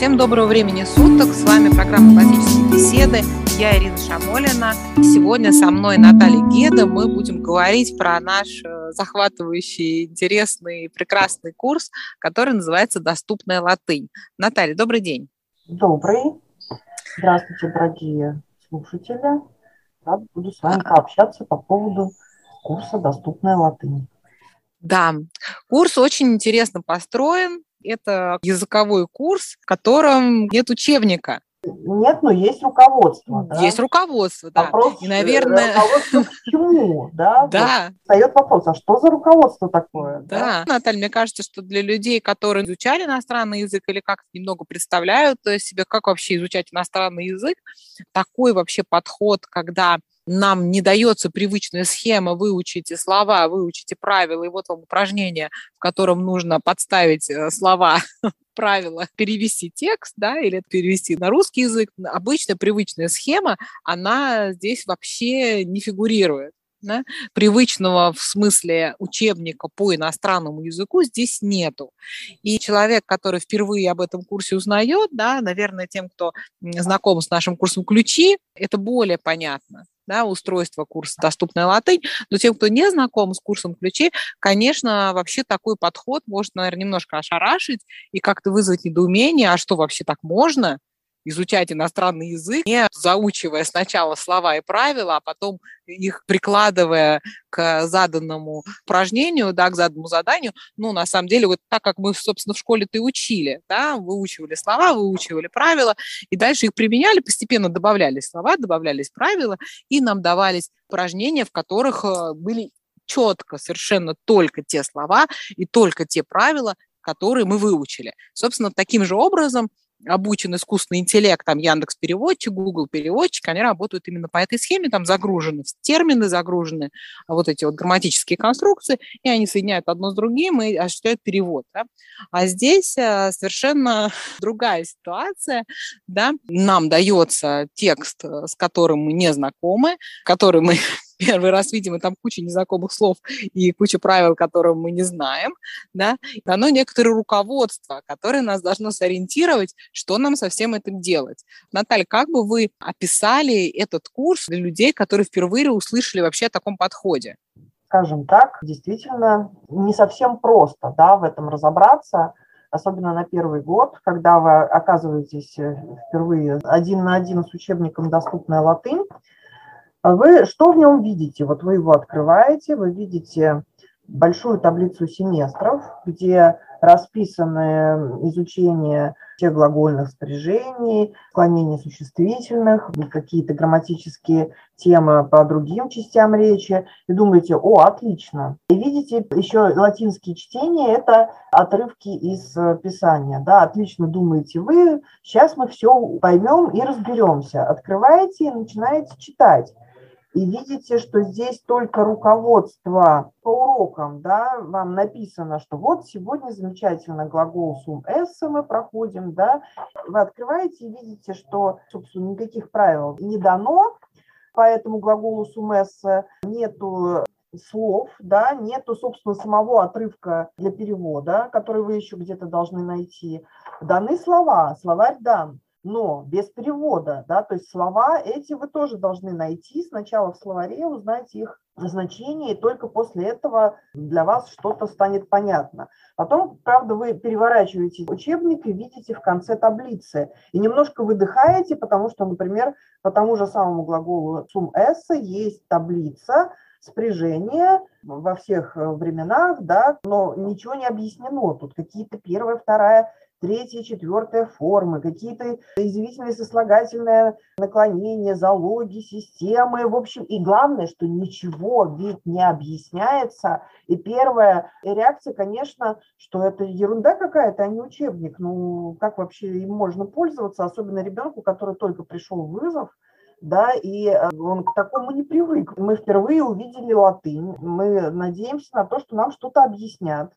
Всем доброго времени суток. С вами программа «Классические беседы». Я Ирина Шамолина. Сегодня со мной Наталья Геда. Мы будем говорить про наш э, захватывающий, интересный, прекрасный курс, который называется «Доступная латынь». Наталья, добрый день. Добрый. Здравствуйте, дорогие слушатели. Рад буду с вами пообщаться по поводу курса «Доступная латынь». Да, курс очень интересно построен. Это языковой курс, в котором нет учебника. Нет, но есть руководство. Да? Есть руководство, да. Вопрос, и, наверное... Руководство к чему, да? Да. Вот встает вопрос, а что за руководство такое? Да. да, Наталья, мне кажется, что для людей, которые изучали иностранный язык или как-то немного представляют себе, как вообще изучать иностранный язык, такой вообще подход, когда нам не дается привычная схема, выучите слова, выучите правила, и вот вам упражнение, в котором нужно подставить э, слова, правила, перевести текст, да, или перевести на русский язык. Обычная привычная схема, она здесь вообще не фигурирует. Да? Привычного в смысле учебника по иностранному языку здесь нету. И человек, который впервые об этом курсе узнает, да, наверное, тем, кто знаком с нашим курсом ключи, это более понятно да, устройство курса «Доступная латынь». Но тем, кто не знаком с курсом ключи, конечно, вообще такой подход может, наверное, немножко ошарашить и как-то вызвать недоумение, а что вообще так можно? Изучать иностранный язык, не заучивая сначала слова и правила, а потом их прикладывая к заданному упражнению, да, к заданному заданию. Ну, на самом деле, вот так как мы, собственно, в школе-то и учили, да, выучивали слова, выучивали правила, и дальше их применяли, постепенно добавлялись слова, добавлялись правила, и нам давались упражнения, в которых э, были четко совершенно только те слова и только те правила, которые мы выучили. Собственно, таким же образом обучен искусственный интеллект, там Яндекс переводчик, Google переводчик, они работают именно по этой схеме, там загружены термины, загружены вот эти вот грамматические конструкции, и они соединяют одно с другим и осуществляют перевод. Да? А здесь э, совершенно другая ситуация, да, нам дается текст, э, с которым мы не знакомы, который мы первый раз видим, и там куча незнакомых слов и куча правил, которые мы не знаем, да, дано некоторое руководство, которое нас должно сориентировать, что нам со всем этим делать. Наталья, как бы вы описали этот курс для людей, которые впервые услышали вообще о таком подходе? Скажем так, действительно не совсем просто да, в этом разобраться, особенно на первый год, когда вы оказываетесь э, впервые один на один с учебником «Доступная латынь», вы что в нем видите? Вот вы его открываете, вы видите большую таблицу семестров, где расписаны изучение всех глагольных спряжений, склонение существительных, какие-то грамматические темы по другим частям речи, и думаете, о, отлично. И видите, еще латинские чтения – это отрывки из Писания. Да, отлично думаете вы, сейчас мы все поймем и разберемся. Открываете и начинаете читать и видите, что здесь только руководство по урокам, да, вам написано, что вот сегодня замечательно глагол сум эсса мы проходим, да, вы открываете и видите, что, собственно, никаких правил не дано, по этому глаголу сум эсса нету слов, да, нету, собственно, самого отрывка для перевода, который вы еще где-то должны найти. Даны слова, словарь дан но без перевода, да, то есть слова эти вы тоже должны найти сначала в словаре, узнать их значение, и только после этого для вас что-то станет понятно. Потом, правда, вы переворачиваете учебник и видите в конце таблицы, и немножко выдыхаете, потому что, например, по тому же самому глаголу сум эсса есть таблица, спряжение во всех временах, да, но ничего не объяснено. Тут какие-то первая, вторая третья, четвертая формы, какие-то извительные сослагательные наклонения, залоги, системы, в общем, и главное, что ничего ведь не объясняется, и первая реакция, конечно, что это ерунда какая-то, а не учебник, ну, как вообще им можно пользоваться, особенно ребенку, который только пришел в вызов, да, и э, он к такому не привык. Мы впервые увидели латынь, мы надеемся на то, что нам что-то объяснят,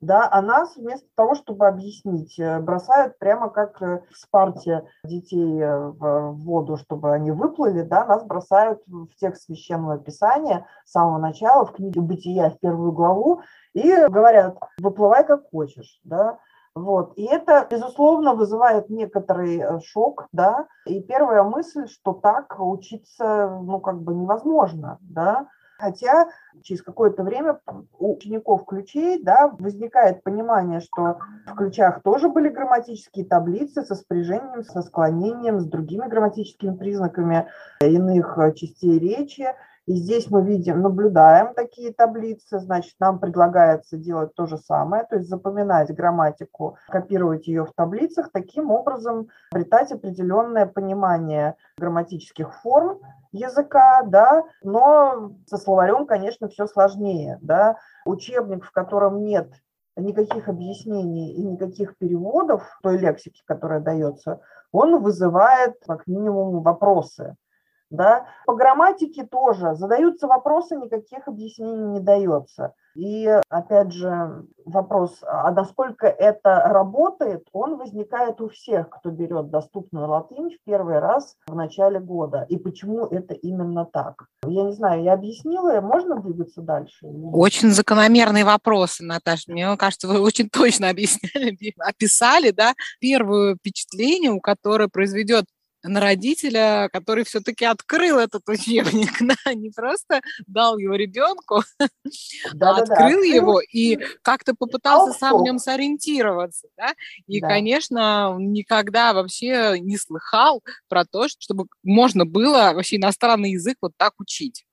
да, а нас вместо того, чтобы объяснить, э, бросают прямо как э, в спарте детей э, в воду, чтобы они выплыли, да, нас бросают в текст священного писания с самого начала, в книге «Бытия» в первую главу, и говорят, выплывай как хочешь, да, Вот. И это, безусловно, вызывает некоторый э, шок, да, и первая мысль, что так учиться, ну, как бы невозможно, да, Хотя через какое-то время у учеников ключей да, возникает понимание, что в ключах тоже были грамматические таблицы со спряжением, со склонением, с другими грамматическими признаками иных э, частей речи. И здесь мы видим, наблюдаем такие таблицы, значит, нам предлагается делать то же самое, то есть запоминать грамматику, копировать ее в таблицах, таким образом обретать определенное понимание грамматических форм языка, да, но со словарем, конечно, все сложнее, да. Учебник, в котором нет никаких объяснений и никаких переводов той лексики, которая дается, он вызывает как минимум вопросы. Да? По грамматике тоже задаются вопросы, никаких объяснений не дается. И опять же вопрос, а насколько это работает, он возникает у всех, кто берет доступную латынь в первый раз в начале года. И почему это именно так? Я не знаю, я объяснила, можно двигаться дальше? Очень закономерные вопросы, Наташа. Мне кажется, вы очень точно объясняли, описали, да, первое впечатление, у которое произведет на родителя, который все-таки открыл этот учебник, да, не просто дал его ребенку, да, а открыл да. его и как-то попытался сам в нем сориентироваться, да, и, да. конечно, никогда вообще не слыхал про то, чтобы можно было вообще иностранный язык вот так учить.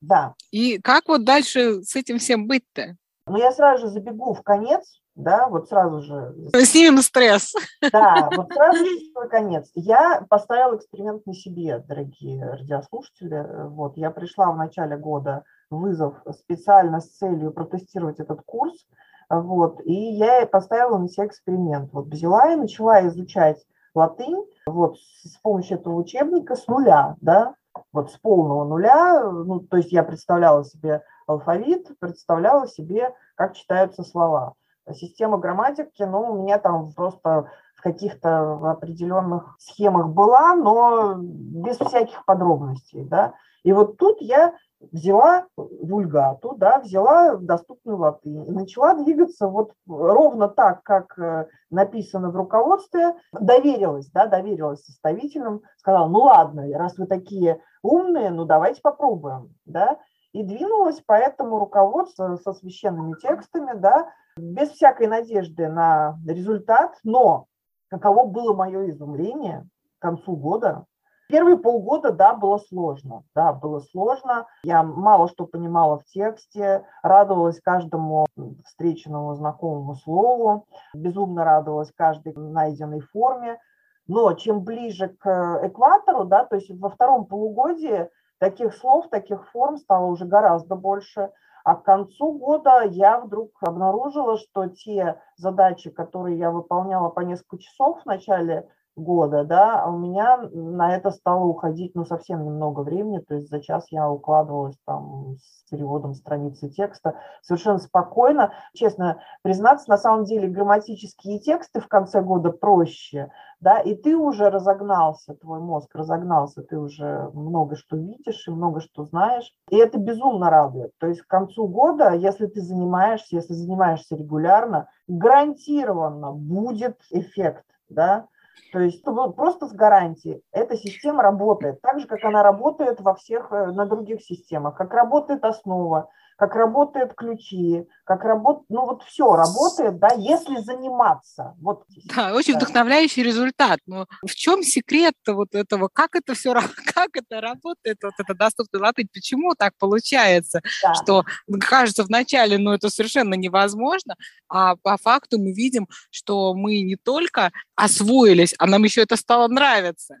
Да. И как вот дальше с этим всем быть-то? Ну, я сразу же забегу в конец, да, вот сразу же. Снимем стресс. Да, вот сразу же конец. Я поставила эксперимент на себе, дорогие радиослушатели. Вот, я пришла в начале года вызов специально с целью протестировать этот курс, вот, и я поставила на себя эксперимент. Вот взяла и начала изучать латынь, вот, с помощью этого учебника с нуля, да, вот с полного нуля, ну, то есть я представляла себе алфавит, представляла себе, как читаются слова система грамматики, ну, у меня там просто в каких-то определенных схемах была, но без всяких подробностей, да. И вот тут я взяла вульгату, да, взяла доступную латынь и начала двигаться вот ровно так, как э, написано в руководстве, доверилась, да, доверилась составителям, сказала, ну ладно, раз вы такие умные, ну давайте попробуем, да, и двинулась по этому руководству со священными текстами, да, без всякой надежды на результат, но каково было мое изумление к концу года. Первые полгода, да, было сложно, да, было сложно. Я мало что понимала в тексте, радовалась каждому встреченному знакомому слову, безумно радовалась каждой найденной форме. Но чем ближе к экватору, да, то есть во втором полугодии таких слов, таких форм стало уже гораздо больше – а к концу года я вдруг обнаружила, что те задачи, которые я выполняла по несколько часов в начале года, да, у меня на это стало уходить, ну, совсем немного времени, то есть за час я укладывалась там с переводом страницы текста совершенно спокойно. Честно признаться, на самом деле грамматические тексты в конце года проще, да, и ты уже разогнался, твой мозг разогнался, ты уже много что видишь и много что знаешь, и это безумно радует. То есть к концу года, если ты занимаешься, если занимаешься регулярно, гарантированно будет эффект, да, то есть просто с гарантией. Эта система работает, так же, как она работает во всех, э, на других системах, как работает основа, как работают ключи, как работает, ну вот все работает, да, если заниматься. Вот, да, очень да. вдохновляющий результат. Но в чем секрет вот этого, как это все, как это работает, вот это доступный латынь, почему так получается, да. что кажется вначале, ну это совершенно невозможно, а по факту мы видим, что мы не только освоились, а нам еще это стало нравиться.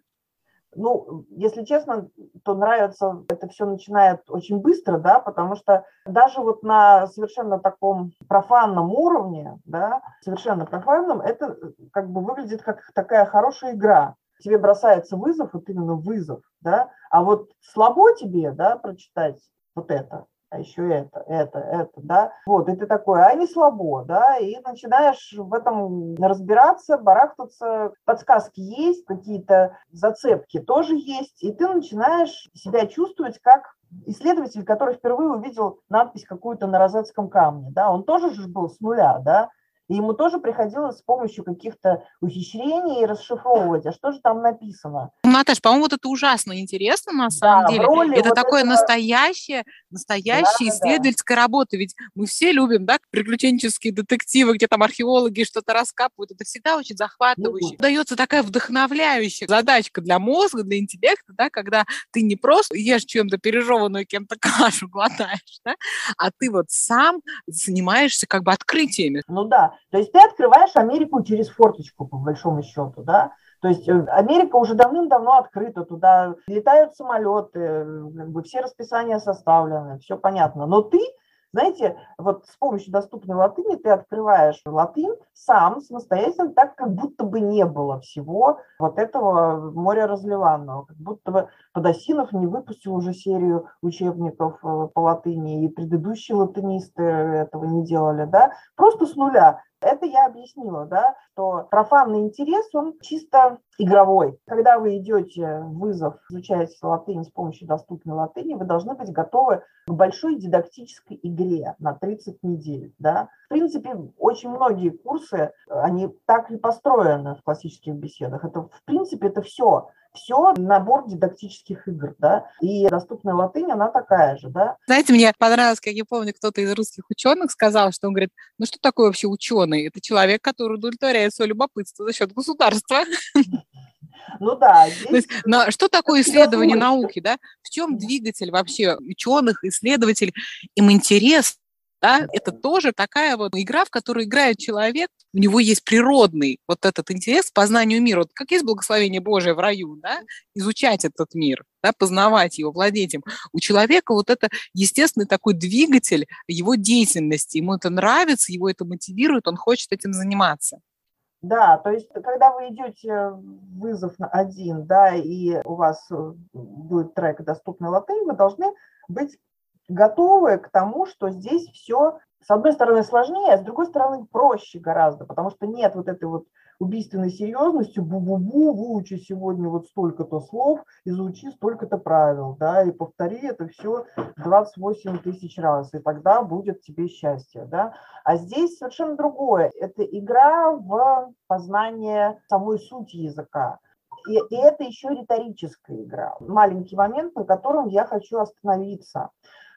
Ну, если честно, то нравится, это все начинает очень быстро, да, потому что даже вот на совершенно таком профанном уровне, да, совершенно профанном, это как бы выглядит как такая хорошая игра. Тебе бросается вызов, вот именно вызов, да, а вот слабо тебе, да, прочитать вот это, а еще это, это, это, да. Вот, и ты такой, а не слабо, да, и начинаешь в этом разбираться, барахтаться, подсказки есть, какие-то зацепки тоже есть, и ты начинаешь себя чувствовать как исследователь, который впервые увидел надпись какую-то на розетском камне, да, он тоже же был с нуля, да, И ему тоже приходилось с помощью каких-то ухищрений расшифровывать, а что же там написано. Наташ, по-моему, вот это ужасно интересно на самом да, деле. Это вот такое этого... настоящее, настоящая да, исследовательская да. работа. Ведь мы все любим, да, приключенческие детективы, где там археологи что-то раскапывают. Это всегда очень захватывающе. Ну, Дается такая вдохновляющая задачка для мозга, для интеллекта, да, когда ты не просто ешь чем-то пережеванную кем-то кашу, глотаешь, да, а ты вот сам занимаешься как бы открытиями. Ну да, то есть ты открываешь Америку через форточку, по большому счету, да, то есть э, Америка уже давным-давно открыта, туда летают самолеты, как бы все расписания составлены, все понятно. Но ты знаете, вот с помощью доступной латыни ты открываешь латынь сам, самостоятельно, так как будто бы не было всего вот этого моря разливанного, как будто бы Подосинов не выпустил уже серию учебников э, по латыни, и предыдущие латынисты этого не делали, да, просто с нуля. Это я объяснила, да, что профанный интерес, он чисто игровой. Когда вы идете в вызов, изучаете латынь с помощью доступной латыни, вы должны быть готовы к большой дидактической игре на 30 недель, да. В принципе, очень многие курсы, они так и построены в классических беседах. Это, в принципе, это все все набор дидактических игр, да, и доступная латынь, она такая же, да. Знаете, мне понравилось, как я помню, кто-то из русских ученых сказал, что он говорит, ну что такое вообще ученый? Это человек, который удовлетворяет свое любопытство за счет государства. Ну да. Здесь... То есть, на, что такое исследование науки, да? В чем двигатель вообще ученых, исследователей? Им интерес да, это тоже такая вот игра, в которую играет человек, у него есть природный вот этот интерес к познанию мира, вот как есть благословение Божие в раю, да, изучать этот мир, да, познавать его, владеть им. У человека вот это естественный такой двигатель его деятельности, ему это нравится, его это мотивирует, он хочет этим заниматься. Да, то есть, когда вы идете вызов на один, да, и у вас э, будет трек доступный латынь, вы должны быть готовы к тому, что здесь все, с одной стороны, сложнее, а с другой стороны, проще гораздо, потому что нет вот этой вот убийственной серьезностью, бу-бу-бу, выучи сегодня вот столько-то слов, изучи столько-то правил, да, и повтори это все 28 тысяч раз, и тогда будет тебе счастье, да. А здесь совершенно другое. Это игра в познание самой сути языка. И, и это еще риторическая игра. Маленький момент, на котором я хочу остановиться.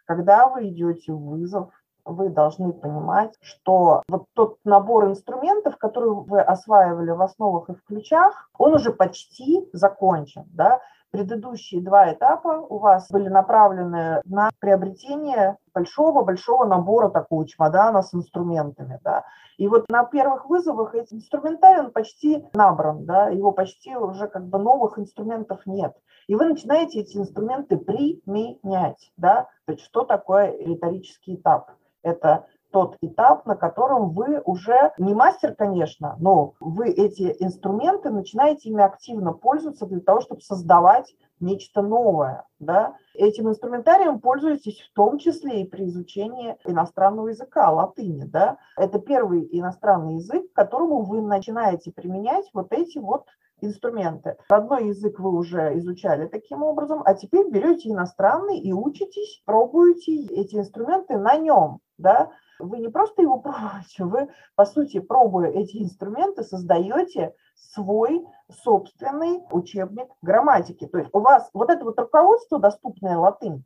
Когда вы идете в вызов, вы должны понимать, что вот тот набор инструментов, который вы осваивали в основах и в ключах, он уже почти закончен. Да? Предыдущие два этапа у вас были направлены на приобретение большого-большого набора такого чемодана с инструментами. Да. И вот на первых вызовах этот инструментарий он почти набран, да, его почти уже как бы новых инструментов нет. И вы начинаете эти инструменты применять. Да. То есть что такое риторический этап? Это тот этап, на котором вы уже не мастер, конечно, но вы эти инструменты начинаете ими активно пользоваться для того, чтобы создавать нечто новое. Да? Этим инструментарием пользуетесь в том числе и при изучении иностранного языка, латыни. Да? Это первый иностранный язык, которому вы начинаете применять вот эти вот инструменты. Родной язык вы уже изучали таким образом, а теперь берете иностранный и учитесь, пробуете эти инструменты на нем. Да? Вы не просто его пробуете, вы, по сути, пробуя эти инструменты, создаете свой собственный учебник грамматики. То есть у вас вот это вот руководство, доступное латынь,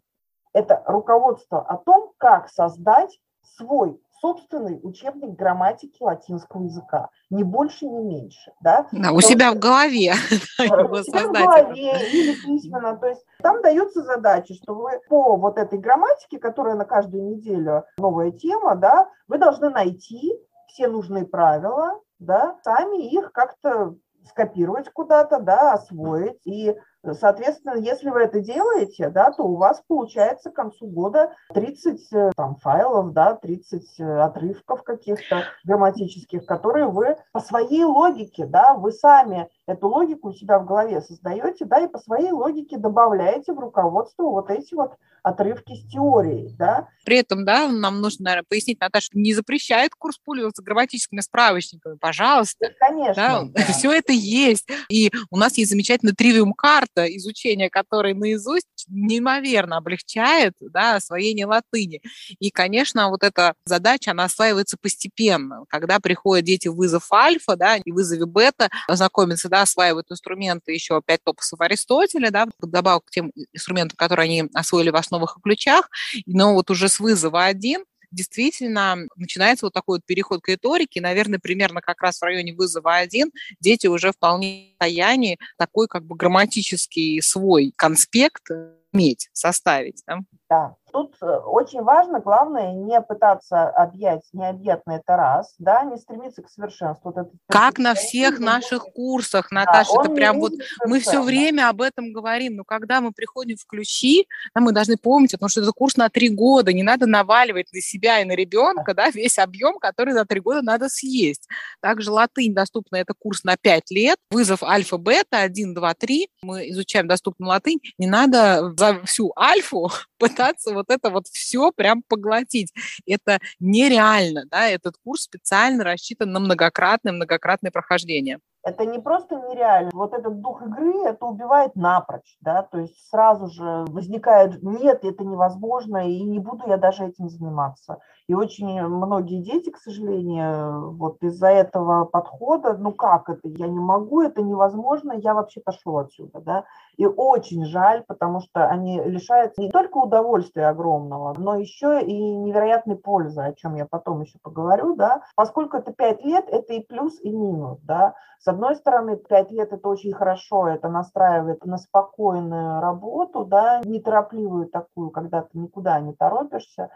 это руководство о том, как создать свой собственный учебник грамматики латинского языка. Ни больше, ни меньше. Да? Да, у себя в голове. У себя в голове или письменно. То есть там дается задача, что вы по вот этой грамматике, которая на каждую неделю новая тема, да, вы должны найти все нужные правила, да, сами их как-то скопировать куда-то, да, освоить. И, соответственно, если вы это делаете, да, то у вас получается к концу года 30 э, там, файлов, да, 30 э, отрывков каких-то грамматических, которые вы по своей логике, да, вы сами эту логику у себя в голове создаете, да, и по своей логике добавляете в руководство вот эти вот отрывки с теорией, да. При этом, да, нам нужно, наверное, пояснить, Наташа, не запрещает курс пользоваться грамматическими справочниками, пожалуйста. Конечно. Да, да. Все это есть. И у нас есть замечательный тривиум карт, просто изучение, которое наизусть, неимоверно облегчает да, освоение латыни. И, конечно, вот эта задача, она осваивается постепенно. Когда приходят дети в вызов альфа, да, и вызове бета, знакомятся, да, осваивают инструменты еще пять топосов Аристотеля, да, добавок к тем инструментам, которые они освоили в основах и ключах, но вот уже с вызова один действительно начинается вот такой вот переход к риторике. Наверное, примерно как раз в районе вызова один дети уже вполне в состоянии такой как бы грамматический свой конспект иметь, составить. Да? Да. Тут э, очень важно, главное, не пытаться объять необъятное это раз, да, не стремиться к совершенству. Вот это как на всех наших курсах, Наташа, да, это прям вот мы все время об этом говорим, но когда мы приходим в ключи, да, мы должны помнить, потому что это курс на три года, не надо наваливать на себя и на ребенка, да, весь объем, который за три года надо съесть. Также латынь доступна, это курс на пять лет, вызов альфа-бета, 1, 2, 3, мы изучаем доступную латынь, не надо за всю альфу пытаться вот это вот все прям поглотить. Это нереально, да, этот курс специально рассчитан на многократное, многократное прохождение это не просто нереально. Вот этот дух игры, это убивает напрочь, да, то есть сразу же возникает, нет, это невозможно, и не буду я даже этим заниматься. И очень многие дети, к сожалению, вот из-за этого подхода, ну как это, я не могу, это невозможно, я вообще пошел отсюда, да. И очень жаль, потому что они лишаются не только удовольствия огромного, но еще и невероятной пользы, о чем я потом еще поговорю, да. Поскольку это пять лет, это и плюс, и минус, да. С одной стороны, пять лет это очень хорошо, это настраивает на спокойную работу, да, неторопливую такую, когда ты никуда не торопишься,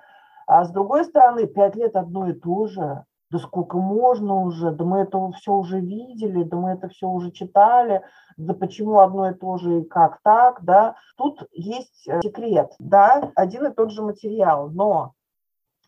а с другой стороны, пять лет одно и то же. Да сколько можно уже, да мы это все уже видели, да мы это все уже читали, да почему одно и то же и как так, да. Тут есть э, секрет, да, один и тот же материал, но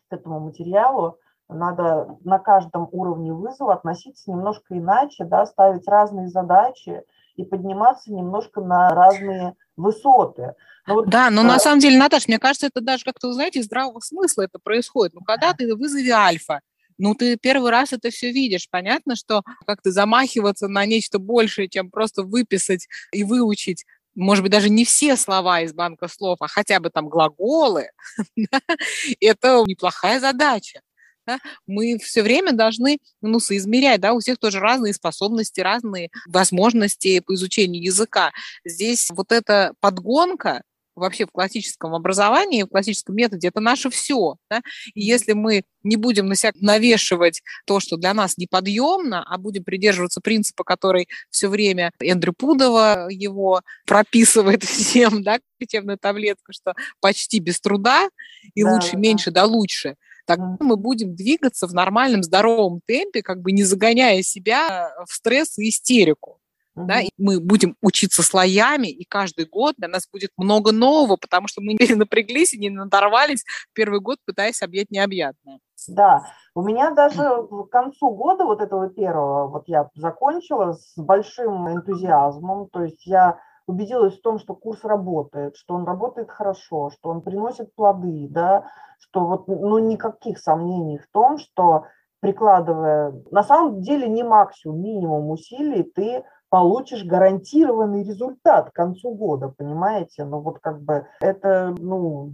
к этому материалу надо на каждом уровне вызова относиться немножко иначе, да, ставить разные задачи и подниматься немножко на разные высоты. Но вот, да, но а... на самом деле, Наташа, мне кажется, это даже как-то, вы знаете, из здравого смысла это происходит. Ну, когда ты вызови альфа, ну, ты первый раз это все видишь. Понятно, что как-то замахиваться на нечто большее, чем просто выписать и выучить может быть, даже не все слова из банка слов, а хотя бы там глаголы, это неплохая задача. Да? Мы все время должны ну, соизмерять, да, у всех тоже разные способности, разные возможности по изучению языка. Здесь вот эта подгонка, вообще в классическом образовании, в классическом методе, это наше все. Да? И если мы не будем на себя навешивать то, что для нас неподъемно, а будем придерживаться принципа, который все время Эндрю Пудова его прописывает всем, да, лечебную таблетку, что почти без труда и да, лучше, да. меньше, да лучше – тогда мы будем двигаться в нормальном, здоровом темпе, как бы не загоняя себя в стресс и истерику. Uh-huh. Да, и мы будем учиться слоями, и каждый год для нас будет много нового, потому что мы не напряглись и не надорвались первый год, пытаясь объять необъятное. Да, у меня даже к концу года вот этого первого, вот я закончила с большим энтузиазмом, то есть я убедилась в том, что курс работает, что он работает хорошо, что он приносит плоды, да, что вот, ну, никаких сомнений в том, что прикладывая, на самом деле не максимум, минимум усилий, ты получишь гарантированный результат к концу года, понимаете? Ну вот как бы это, ну,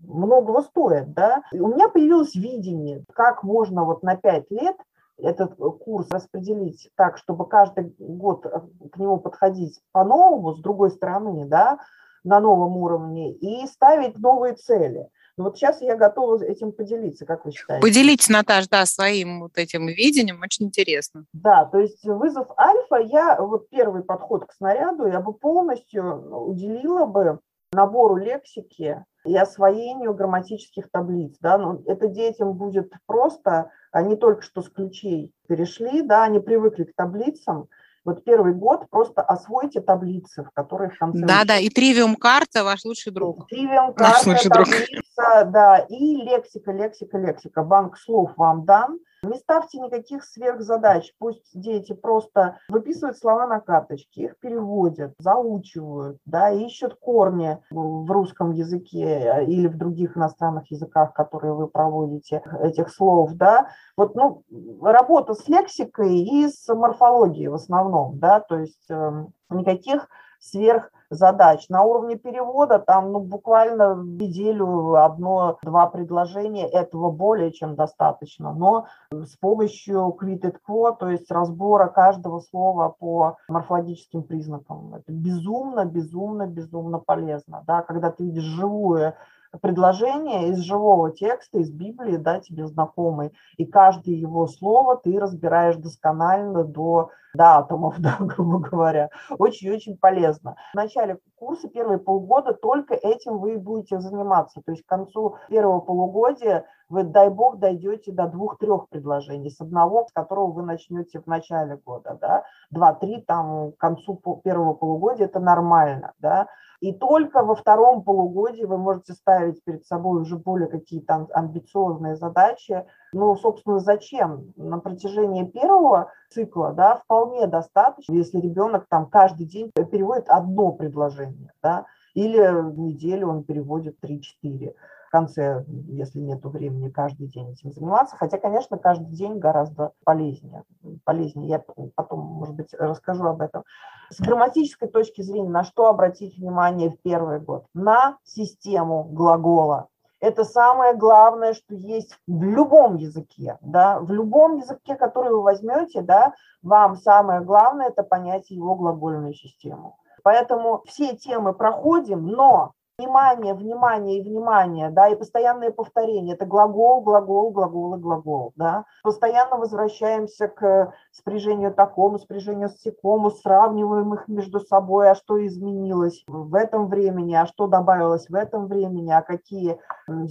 многого стоит, да. И у меня появилось видение, как можно вот на пять лет этот курс распределить так, чтобы каждый год к нему подходить по-новому, с другой стороны, да, на новом уровне, и ставить новые цели – ну вот сейчас я готова этим поделиться, как вы считаете? Поделитесь, Наташа, да, своим вот этим видением, очень интересно. Да, то есть вызов альфа, я вот первый подход к снаряду, я бы полностью уделила бы набору лексики и освоению грамматических таблиц. Да? Ну, это детям будет просто, они только что с ключей перешли, да, они привыкли к таблицам, вот первый год просто освойте таблицы, в которые в конце... Да-да, и тривиум карта ваш лучший друг. Тривиум карта, таблица, друг. да, и лексика, лексика, лексика. Банк слов вам дан. Не ставьте никаких сверхзадач. Пусть дети просто выписывают слова на карточке, их переводят, заучивают, да, ищут корни в русском языке э, или в других иностранных языках, которые вы проводите, этих слов, да. Вот, ну, работа с лексикой и с морфологией в основном, да, то есть э, никаких сверх задач. На уровне перевода там ну, буквально в неделю одно-два предложения, этого более чем достаточно. Но с помощью quitted quo, то есть разбора каждого слова по морфологическим признакам, это безумно, безумно, безумно полезно. Да? Когда ты видишь живую предложение из живого текста, из Библии, да, тебе знакомый, и каждое его слово ты разбираешь досконально до, до атомов, да, грубо говоря. Очень-очень полезно. В начале курса, первые полгода, только этим вы будете заниматься. То есть к концу первого полугодия вы, дай бог, дойдете до двух-трех предложений, с одного, с которого вы начнете в начале года, да, два-три там к концу первого полугодия, это нормально, да, и только во втором полугодии вы можете ставить перед собой уже более какие-то амбициозные задачи. Ну, собственно, зачем? На протяжении первого цикла, да, вполне достаточно, если ребенок там каждый день переводит одно предложение, да, или в неделю он переводит 3-4 конце, если нет времени, каждый день этим заниматься. Хотя, конечно, каждый день гораздо полезнее. Полезнее. Я потом, может быть, расскажу об этом. С грамматической точки зрения, на что обратить внимание в первый год? На систему глагола. Это самое главное, что есть в любом языке. Да? В любом языке, который вы возьмете, да, вам самое главное – это понять его глагольную систему. Поэтому все темы проходим, но внимание, внимание и внимание, да, и постоянное повторение. Это глагол, глагол, глагол и глагол, да. Постоянно возвращаемся к спряжению такому, спряжению с секому, сравниваем их между собой, а что изменилось в этом времени, а что добавилось в этом времени, а какие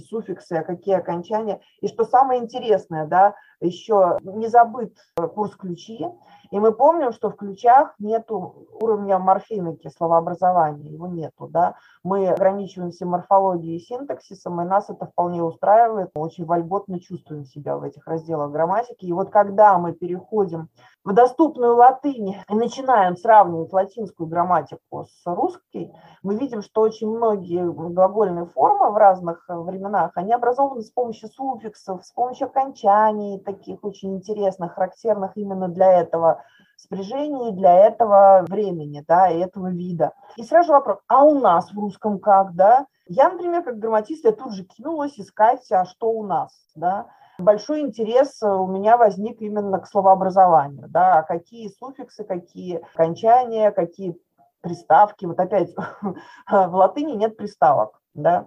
суффиксы, а какие окончания. И что самое интересное, да, еще не забыт курс ключи, и мы помним, что в ключах нет уровня морфемики, словообразования, его нету. Да? Мы ограничиваемся морфологией и синтаксисом, и нас это вполне устраивает. Мы очень вольготно чувствуем себя в этих разделах грамматики. И вот когда мы переходим в доступную латынь и начинаем сравнивать латинскую грамматику с русской, мы видим, что очень многие глагольные формы в разных временах, они образованы с помощью суффиксов, с помощью окончаний, таких очень интересных, характерных именно для этого спряжении для этого времени, да, и этого вида. И сразу вопрос, а у нас в русском как, да? Я, например, как грамматист, я тут же кинулась искать, а что у нас, да? Большой интерес у меня возник именно к словообразованию, да, а какие суффиксы, какие окончания, какие приставки. Вот опять в латыни нет приставок, да.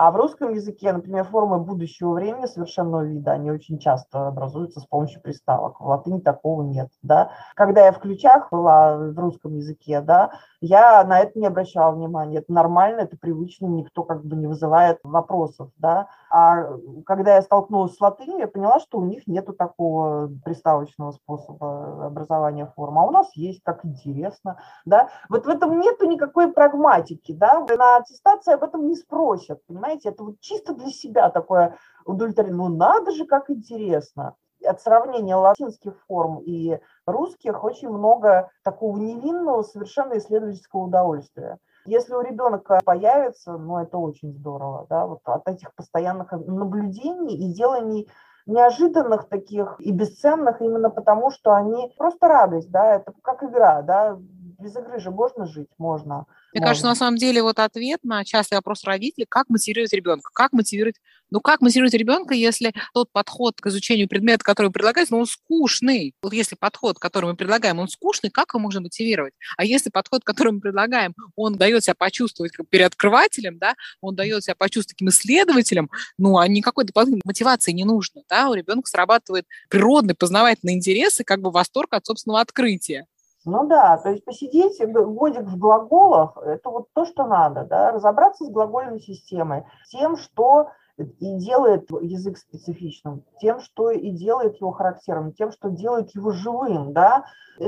А в русском языке, например, формы будущего времени совершенного вида, они очень часто образуются с помощью приставок. В латыни такого нет. Да? Когда я в ключах была в русском языке, да, я на это не обращала внимания. Это нормально, это привычно, никто как бы не вызывает вопросов. Да? А когда я столкнулась с латынью, я поняла, что у них нету такого приставочного способа образования форм. А у нас есть, как интересно. Да? Вот в этом нету никакой прагматики. Да? На аттестации об этом не спросят. Понимаете, это вот чисто для себя такое удовлетворение. Ну надо же, как интересно от сравнения латинских форм и русских очень много такого невинного, совершенно исследовательского удовольствия. Если у ребенка появится, ну, это очень здорово, да, вот от этих постоянных наблюдений и деланий неожиданных таких и бесценных именно потому, что они просто радость, да, это как игра, да, без игры же можно жить, можно. Мне кажется, на самом деле вот ответ на частый вопрос родителей, как мотивировать ребенка, как мотивировать, ну как мотивировать ребенка, если тот подход к изучению предмета, который предлагается, ну он скучный. Вот если подход, который мы предлагаем, он скучный, как его можно мотивировать? А если подход, который мы предлагаем, он дает себя почувствовать как переоткрывателем, да, он дает себя почувствовать таким исследователем, ну а никакой дополнительной мотивации не нужно, да, у ребенка срабатывает природный познавательный интерес и как бы восторг от собственного открытия. Ну да, то есть посидеть годик в глаголах – это вот то, что надо, да, разобраться с глагольной системой, тем, что и делает язык специфичным, тем, что и делает его характерным, тем, что делает его живым, да.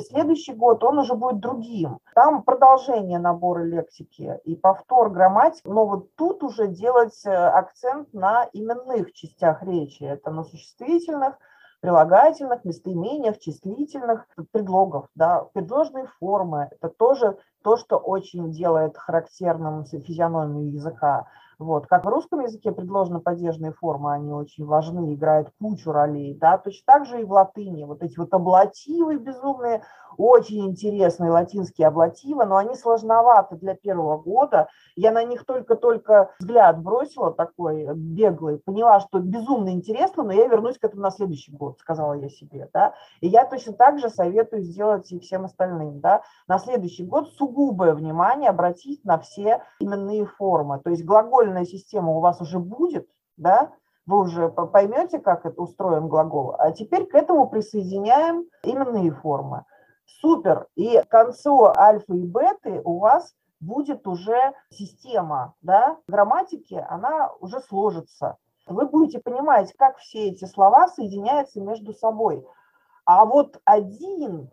Следующий год он уже будет другим. Там продолжение набора лексики и повтор грамматики, но вот тут уже делать э, акцент на именных частях речи. Это на существительных, прилагательных, местоимениях, числительных, предлогов. Да. Предложные формы – это тоже то, что очень делает характерным физиономию языка. Вот. Как в русском языке предложено-падежные формы, они очень важны, играют кучу ролей. Да? Точно так же и в латыни. Вот эти вот аблативы безумные, очень интересные латинские аблативы, но они сложноваты для первого года. Я на них только-только взгляд бросила такой беглый, поняла, что безумно интересно, но я вернусь к этому на следующий год, сказала я себе. Да? И я точно так же советую сделать и всем остальным. Да? На следующий год сугубое внимание обратить на все именные формы. То есть глагольная система у вас уже будет, да, вы уже поймете, как это устроен глагол. А теперь к этому присоединяем именные формы. Супер. И к концу альфа и беты у вас будет уже система да, грамматики, она уже сложится. Вы будете понимать, как все эти слова соединяются между собой. А вот один,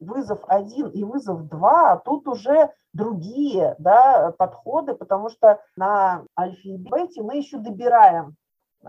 вызов один и вызов два, тут уже другие да, подходы, потому что на альфе и бете мы еще добираем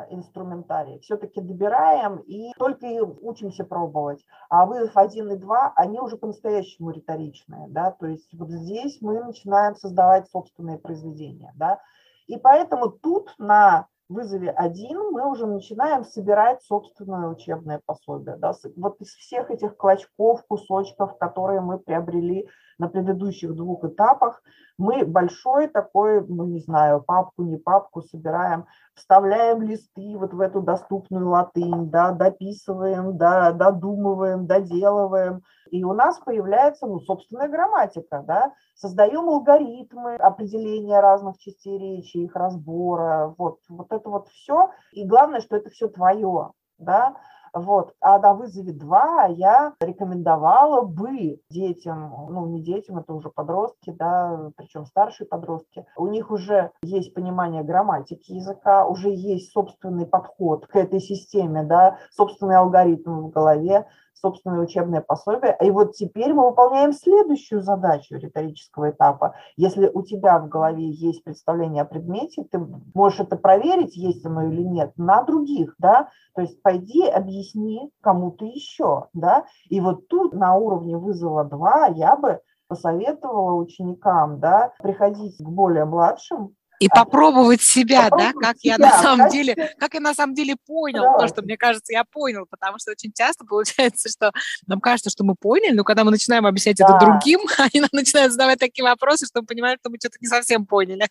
инструментарий. Все-таки добираем и только и учимся пробовать. А вызов 1 и 2, они уже по-настоящему риторичные. Да? То есть вот здесь мы начинаем создавать собственные произведения. Да? И поэтому тут на вызове 1 мы уже начинаем собирать собственное учебное пособие. Да? Вот из всех этих клочков, кусочков, которые мы приобрели на предыдущих двух этапах, мы большой такой, ну не знаю, папку, не папку собираем, вставляем листы вот в эту доступную латынь, да, дописываем, да, додумываем, доделываем. И у нас появляется, ну, собственная грамматика, да, создаем алгоритмы определения разных частей речи, их разбора, вот, вот это вот все. И главное, что это все твое, да, вот. А на вызове 2 я рекомендовала бы детям, ну не детям, это уже подростки, да, причем старшие подростки, у них уже есть понимание грамматики языка, уже есть собственный подход к этой системе, да, собственный алгоритм в голове, собственное учебное пособие. И вот теперь мы выполняем следующую задачу риторического этапа. Если у тебя в голове есть представление о предмете, ты можешь это проверить, есть оно или нет, на других, да, то есть пойди объясни кому-то еще, да, и вот тут на уровне вызова 2 я бы посоветовала ученикам, да, приходить к более младшим, и попробовать себя, попробовать да, как себя, я на самом деле, как я на самом деле понял да. то, что мне кажется, я понял, потому что очень часто получается, что нам кажется, что мы поняли, но когда мы начинаем объяснять да. это другим, они нам начинают задавать такие вопросы, что мы понимаем, что мы что-то не совсем поняли.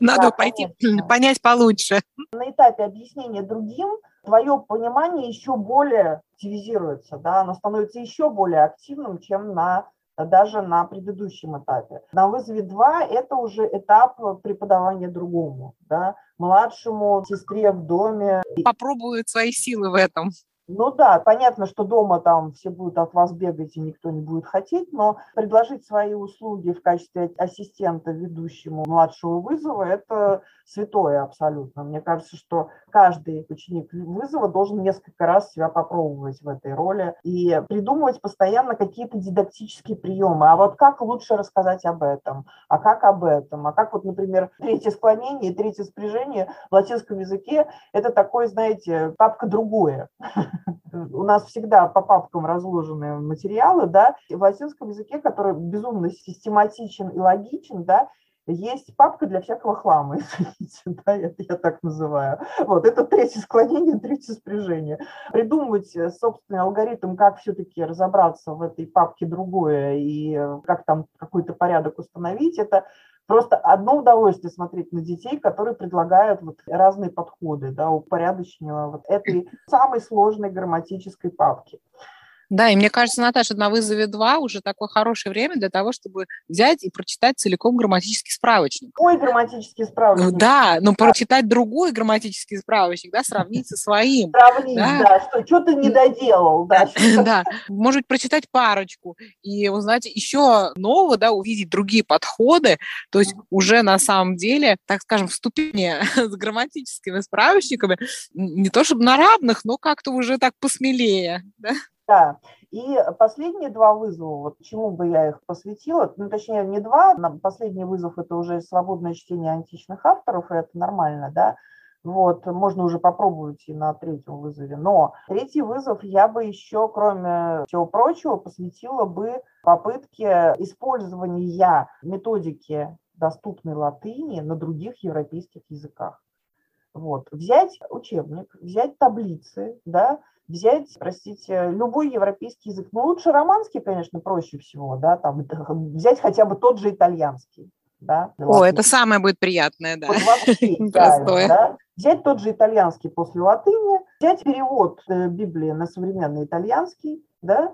Надо да, пойти конечно. понять получше. На этапе объяснения другим твое понимание еще более активизируется, да, оно становится еще более активным, чем на даже на предыдущем этапе. На вызове 2 это уже этап преподавания другому, да, младшему сестре в доме. Попробуют свои силы в этом. Ну да, понятно, что дома там все будут от вас бегать и никто не будет хотеть, но предложить свои услуги в качестве ассистента ведущему младшего вызова – это святое абсолютно. Мне кажется, что каждый ученик вызова должен несколько раз себя попробовать в этой роли и придумывать постоянно какие-то дидактические приемы. А вот как лучше рассказать об этом? А как об этом? А как вот, например, третье склонение третье спряжение в латинском языке – это такое, знаете, папка другое у нас всегда по папкам разложены материалы, да, в латинском языке, который безумно систематичен и логичен, да, есть папка для всякого хлама, извините, да, это я так называю. Вот, это третье склонение, третье спряжение. Придумывать э, собственный алгоритм, как все-таки разобраться в этой папке другое и э, как там какой-то порядок установить, это Просто одно удовольствие смотреть на детей, которые предлагают вот разные подходы, да, упорядоченного вот этой самой сложной грамматической папки. Да, и мне кажется, Наташа, на вызове 2 уже такое хорошее время для того, чтобы взять и прочитать целиком грамматический справочник. Ой, грамматический справочник. Ну да, но прочитать другой грамматический справочник, да, сравнить со своим. Сравнить, да, да что, что ты не доделал, да. Да, может быть, прочитать парочку и узнать еще нового, да, увидеть другие подходы, то есть уже на самом деле, так скажем, вступление с грамматическими справочниками не то чтобы на равных, но как-то уже так посмелее, да. Да, и последние два вызова, вот чему бы я их посвятила, ну, точнее, не два, последний вызов – это уже свободное чтение античных авторов, и это нормально, да, вот, можно уже попробовать и на третьем вызове. Но третий вызов я бы еще, кроме всего прочего, посвятила бы попытке использования методики доступной латыни на других европейских языках. Вот. Взять учебник, взять таблицы, да, взять, простите, любой европейский язык. Ну, лучше романский, конечно, проще всего, да, там, взять хотя бы тот же итальянский. Да, О, это самое будет приятное, да. Вот вообще, Простое. Да? Взять тот же итальянский после латыни, взять перевод э, Библии на современный итальянский, да,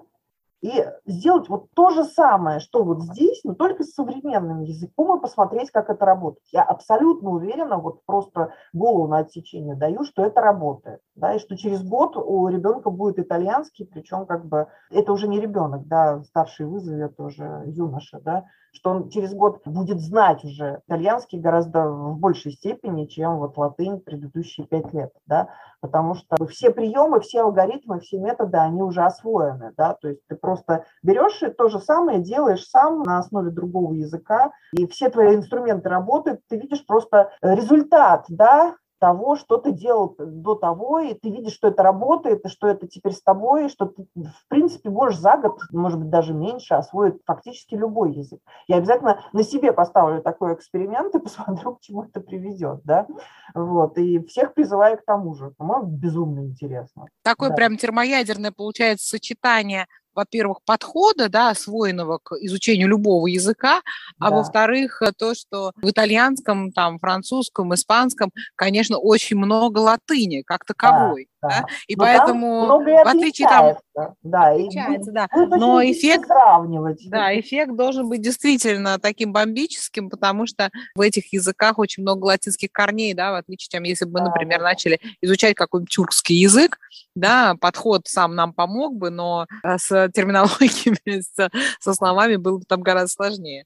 и сделать вот то же самое, что вот здесь, но только с современным языком и посмотреть, как это работает. Я абсолютно уверена, вот просто голову на отсечение даю, что это работает. Да, и что через год у ребенка будет итальянский, причем как бы это уже не ребенок, да, старший вызов, это уже юноша, да, что он через год будет знать уже итальянский гораздо в большей степени, чем вот латынь предыдущие пять лет, да, потому что все приемы, все алгоритмы, все методы, они уже освоены, да, то есть ты просто берешь и то же самое делаешь сам на основе другого языка, и все твои инструменты работают, ты видишь просто результат, да, того, что ты делал до того, и ты видишь, что это работает, и что это теперь с тобой, и что ты, в принципе, можешь за год, может быть, даже меньше освоить фактически любой язык. Я обязательно на себе поставлю такой эксперимент и посмотрю, к чему это приведет, да, вот, и всех призываю к тому же, по-моему, безумно интересно. Такое да. прям термоядерное получается сочетание во-первых, подхода, да, освоенного к изучению любого языка, а да. во-вторых, то, что в итальянском, там, французском, испанском, конечно, очень много латыни как таковой. Да. И Но поэтому, в отличие там... Да, отличается, и, да. Но эффект... Сравнивать. Да, эффект должен быть действительно таким бомбическим, потому что в этих языках очень много латинских корней, да, в отличие, чем если бы мы, например, да. начали изучать какой-нибудь тюркский язык, да, подход сам нам помог бы, но э, с терминологиями, со словами было бы там гораздо сложнее.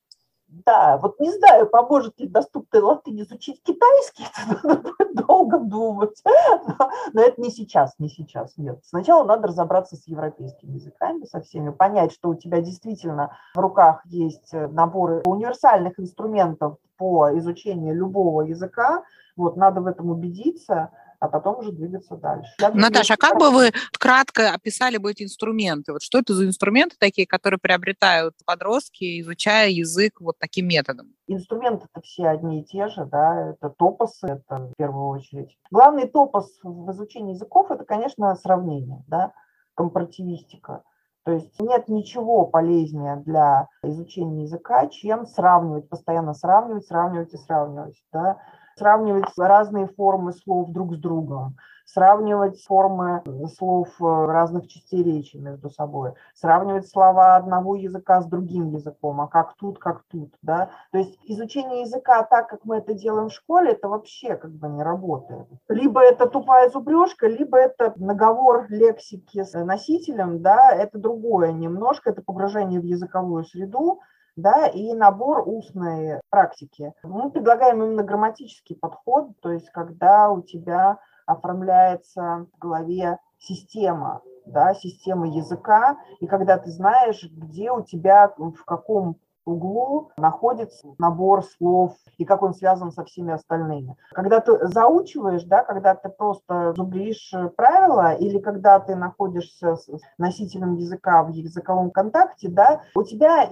Да, вот не знаю, поможет ли доступной латынь изучить китайский, надо долго думать. Но, но это не сейчас, не сейчас, нет. Сначала надо разобраться с европейскими языками, со всеми, понять, что у тебя действительно в руках есть наборы универсальных инструментов по изучению любого языка. Вот, надо в этом убедиться – а потом уже двигаться дальше. Я Наташа, а как бы вы кратко описали бы эти инструменты? Вот что это за инструменты такие, которые приобретают подростки, изучая язык вот таким методом? Инструменты-то все одни и те же, да, это топосы, это в первую очередь. Главный топос в изучении языков – это, конечно, сравнение, да, компаративистика. То есть нет ничего полезнее для изучения языка, чем сравнивать, постоянно сравнивать, сравнивать и сравнивать. Да? Сравнивать разные формы слов друг с другом, сравнивать формы слов э, разных частей речи между собой, сравнивать слова одного языка с другим языком, а как тут, как тут, да. То есть изучение языка так, как мы это делаем в школе, это вообще как бы не работает. Либо это тупая зубрежка, либо это наговор лексики с носителем, да, это другое немножко, это погружение в языковую среду, да, и набор устной практики. Мы предлагаем именно грамматический подход, то есть когда у тебя оформляется в голове система, да, система языка, и когда ты знаешь, где у тебя, в каком углу находится набор слов и как он связан со всеми остальными. Когда ты заучиваешь, да, когда ты просто зубришь правила или когда ты находишься с носителем языка в языковом контакте, да, у тебя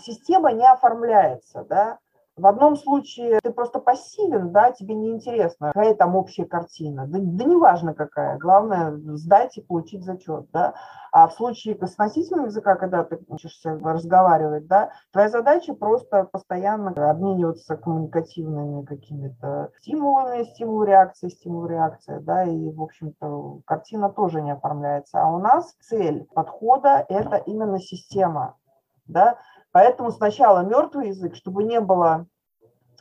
система не оформляется, да. В одном случае ты просто пассивен, да, тебе неинтересно, какая там общая картина. Да, да неважно какая, главное сдать и получить зачет, да. А в случае с носителем языка, когда ты учишься разговаривать, да, твоя задача просто постоянно обмениваться коммуникативными какими-то стимулами, стимул-реакция, стимул-реакция, да, и, в общем-то, картина тоже не оформляется. А у нас цель подхода – это именно система, да, Поэтому сначала мертвый язык, чтобы не было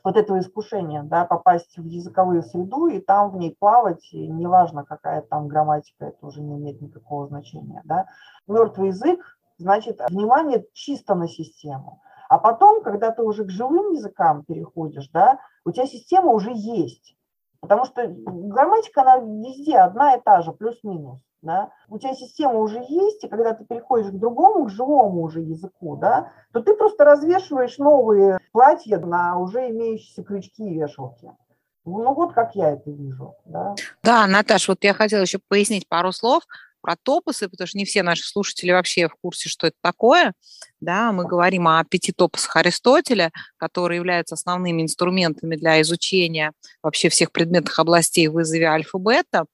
вот этого искушения, да, попасть в языковую среду и там в ней плавать, и неважно, какая там грамматика, это уже не имеет никакого значения, да. Мертвый язык, значит, внимание чисто на систему. А потом, когда ты уже к живым языкам переходишь, да, у тебя система уже есть. Потому что грамматика, она везде одна и та же, плюс-минус да, у тебя система уже есть, и когда ты переходишь к другому, к живому уже языку, да, то ты просто развешиваешь новые платья на уже имеющиеся крючки и вешалки. Ну вот как я это вижу. Да, да Наташа, вот я хотела еще пояснить пару слов про топосы, потому что не все наши слушатели вообще в курсе, что это такое. Да, мы говорим о пяти топосах Аристотеля, которые являются основными инструментами для изучения вообще всех предметных областей в вызове альфа-бета.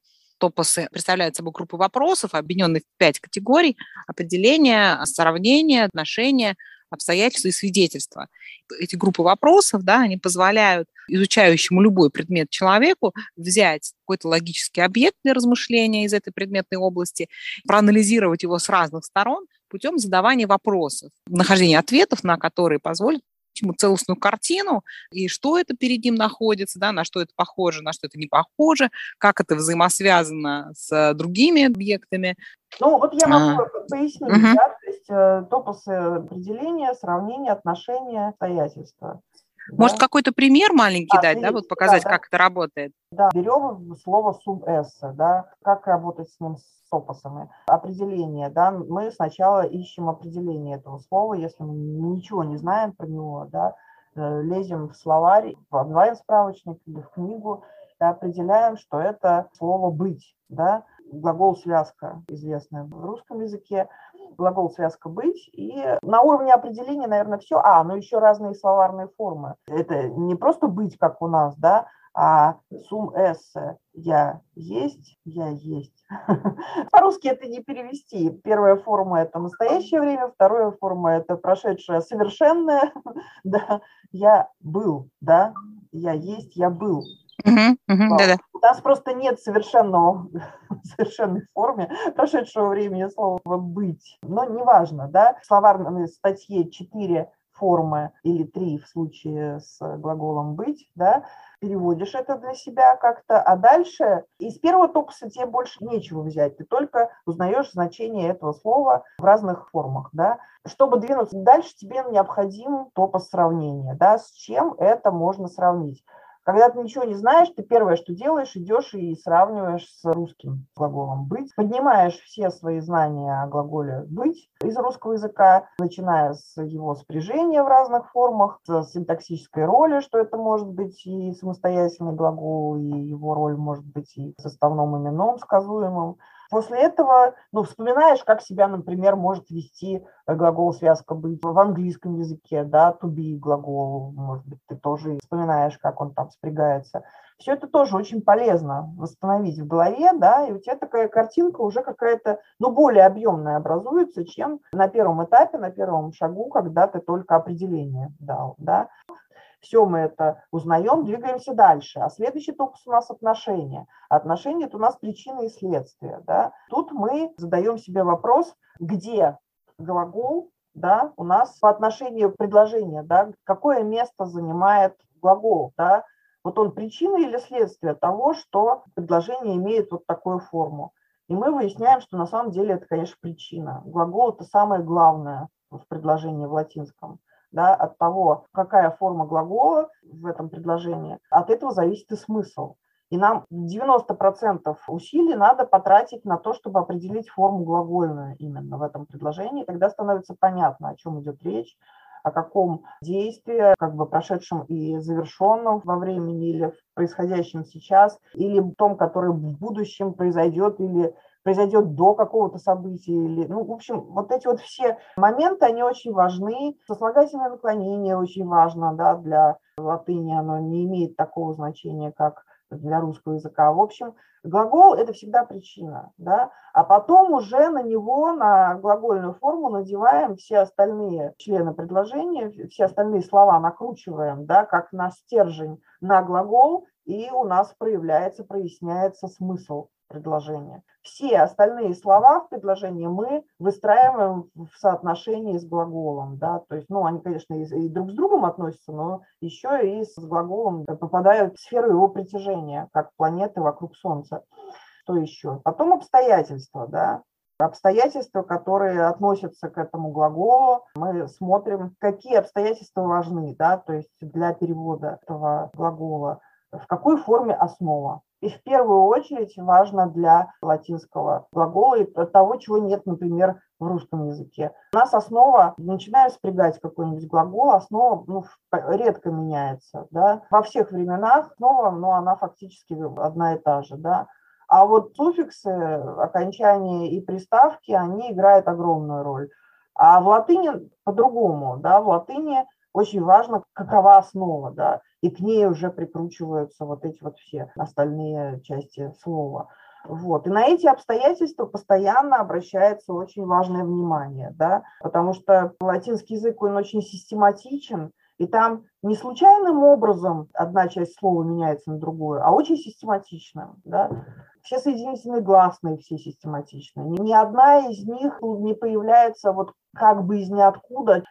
Топосы представляют собой группу вопросов, объединенных в пять категорий – определение, сравнение, отношения, обстоятельства и свидетельства. Эти группы вопросов, да, они позволяют изучающему любой предмет человеку взять какой-то логический объект для размышления из этой предметной области, проанализировать его с разных сторон путем задавания вопросов, нахождения ответов, на которые позволят ему целостную картину, и что это перед ним находится, да, на что это похоже, на что это не похоже, как это взаимосвязано с другими объектами. Ну, вот я могу а. пояснить, угу. да, то есть э, топосы определения, сравнения, отношения, обстоятельства. Может, да? какой-то пример маленький а, дать, да, вот показать, да, как да. это работает? Да, берем слово субэссе, да, как работать с ним с топосами. Определение, да, мы сначала ищем определение этого слова, если мы ничего не знаем про него, да, э, лезем в словарь, в онлайн-справочник или в книгу и определяем, что это слово «быть», да, глагол связка, известная в русском языке, глагол связка быть. И на уровне определения, наверное, все. А, ну еще разные словарные формы. Это не просто быть, как у нас, да, а сум эссе я есть, я есть. По-русски это не перевести. Первая форма – это настоящее время, вторая форма – это прошедшее совершенное. да, я был, да, я есть, я был. Угу, угу, да, да. У нас просто нет совершенного, совершенной форме прошедшего времени слова «быть». Но неважно, да, в словарной статье 4 формы или три в случае с глаголом «быть», да, переводишь это для себя как-то, а дальше из первого топоса тебе больше нечего взять, ты только узнаешь значение этого слова в разных формах, да. Чтобы двинуться дальше, тебе необходим топос сравнения, да, с чем это можно сравнить. Когда ты ничего не знаешь, ты первое, что делаешь, идешь и сравниваешь с русским глаголом «быть». Поднимаешь все свои знания о глаголе «быть» из русского языка, начиная с его спряжения в разных формах, с синтаксической роли, что это может быть и самостоятельный глагол, и его роль может быть и составным именом сказуемым, После этого, ну, вспоминаешь, как себя, например, может вести э, глагол связка быть в английском языке, да, to be глагол, может быть, ты тоже вспоминаешь, как он там спрягается. Все это тоже очень полезно восстановить в голове, да, и у тебя такая картинка уже какая-то, ну, более объемная образуется, чем на первом этапе, на первом шагу, когда ты только определение дал, да. Все мы это узнаем, двигаемся дальше. А следующий топус у нас отношения. Отношения – это у нас причины и следствия. Да? Тут мы задаем себе вопрос, где глагол да, у нас по отношению предложения, да, какое место занимает глагол, да, вот он причина или следствие того, что предложение имеет вот такую форму. И мы выясняем, что на самом деле это, конечно, причина. Глагол – это самое главное в предложении в латинском да, от того, какая форма глагола в этом предложении, от этого зависит и смысл. И нам 90% усилий надо потратить на то, чтобы определить форму глагольную именно в этом предложении. Тогда становится понятно, о чем идет речь, о каком действии, как бы прошедшем и завершенном во времени или происходящем сейчас, или том, которое в будущем произойдет или произойдет до какого-то события. Или, ну, в общем, вот эти вот все моменты, они очень важны. Сослагательное наклонение очень важно да, для латыни, оно не имеет такого значения, как для русского языка. В общем, глагол – это всегда причина, да, а потом уже на него, на глагольную форму надеваем все остальные члены предложения, все остальные слова накручиваем, да, как на стержень на глагол, и у нас проявляется, проясняется смысл предложения. Все остальные слова в предложении мы выстраиваем в соотношении с глаголом. Да? То есть, ну, они, конечно, и друг с другом относятся, но еще и с глаголом попадают в сферу его притяжения, как планеты вокруг Солнца. Что еще? Потом обстоятельства, да, обстоятельства, которые относятся к этому глаголу. Мы смотрим, какие обстоятельства важны, да, то есть для перевода этого глагола, в какой форме основа. И в первую очередь важно для латинского глагола и того, чего нет, например, в русском языке. У нас основа, начиная спрягать какой-нибудь глагол, основа ну, редко меняется. Да? Во всех временах основа, но она фактически одна и та же. Да? А вот суффиксы, окончания и приставки, они играют огромную роль. А в латыни по-другому. Да? В латыни очень важно, какова основа. Да? и к ней уже прикручиваются вот эти вот все остальные части слова. Вот. И на эти обстоятельства постоянно обращается очень важное внимание, да, потому что латинский язык, он очень систематичен, и там не случайным образом одна часть слова меняется на другую, а очень систематично. Да? Все соединительные гласные, все систематичны. Ни одна из них не появляется вот как бы из ниоткуда.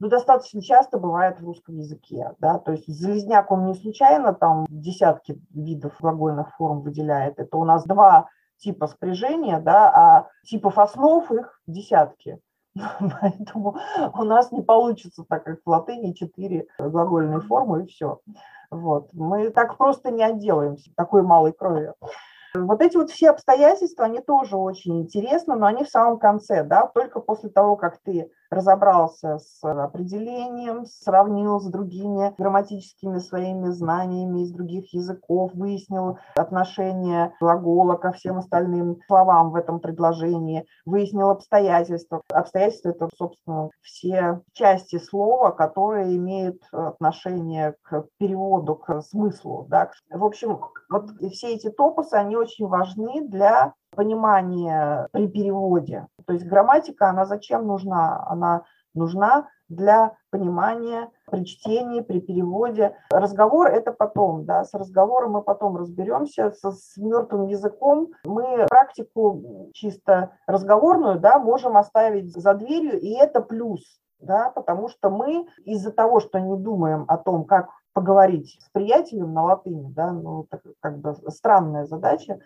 Ну, достаточно часто бывает в русском языке, да, то есть залезняк, он не случайно там десятки видов глагольных форм выделяет, это у нас два типа спряжения, да, а типов основ их десятки. Поэтому у нас не получится, так как в латыни четыре глагольные формы и все. Вот. Мы так просто не отделаемся такой малой кровью. Вот эти вот все обстоятельства, они тоже очень интересны, но они в самом конце, да, только после того, как ты разобрался с определением, сравнил с другими грамматическими своими знаниями из других языков, выяснил отношение глагола ко всем остальным словам в этом предложении, выяснил обстоятельства. Обстоятельства – это, собственно, все части слова, которые имеют отношение к переводу, к смыслу. Да. В общем, вот все эти топосы, они очень важны для понимания при переводе. То есть грамматика, она зачем нужна? Она нужна для понимания при чтении, при переводе. Разговор – это потом, да, с разговором мы потом разберемся, с, с мертвым языком мы практику чисто разговорную, да, можем оставить за дверью, и это плюс, да, потому что мы из-за того, что не думаем о том, как поговорить с приятелем на латыни, да, ну, это как бы странная задача,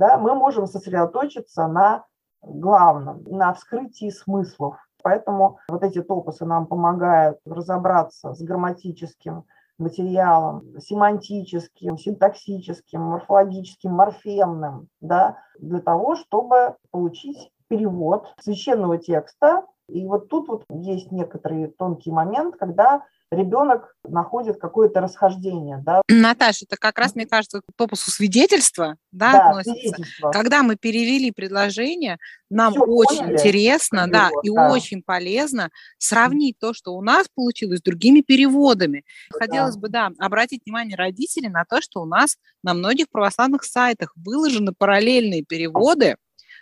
да, мы можем сосредоточиться на главном, на вскрытии смыслов. Поэтому вот эти топосы нам помогают разобраться с грамматическим материалом, семантическим, синтаксическим, морфологическим, морфемным, да, для того, чтобы получить перевод священного текста. И вот тут вот есть некоторый тонкий момент, когда ребенок находит какое-то расхождение. Да. Наташа, это как раз, мне кажется, к топусу свидетельства да, да, относится. Когда мы перевели предложение, нам Все очень поняли, интересно да, перевод, и да. очень полезно сравнить то, что у нас получилось, с другими переводами. Хотелось да. бы, да, обратить внимание родителей на то, что у нас на многих православных сайтах выложены параллельные переводы,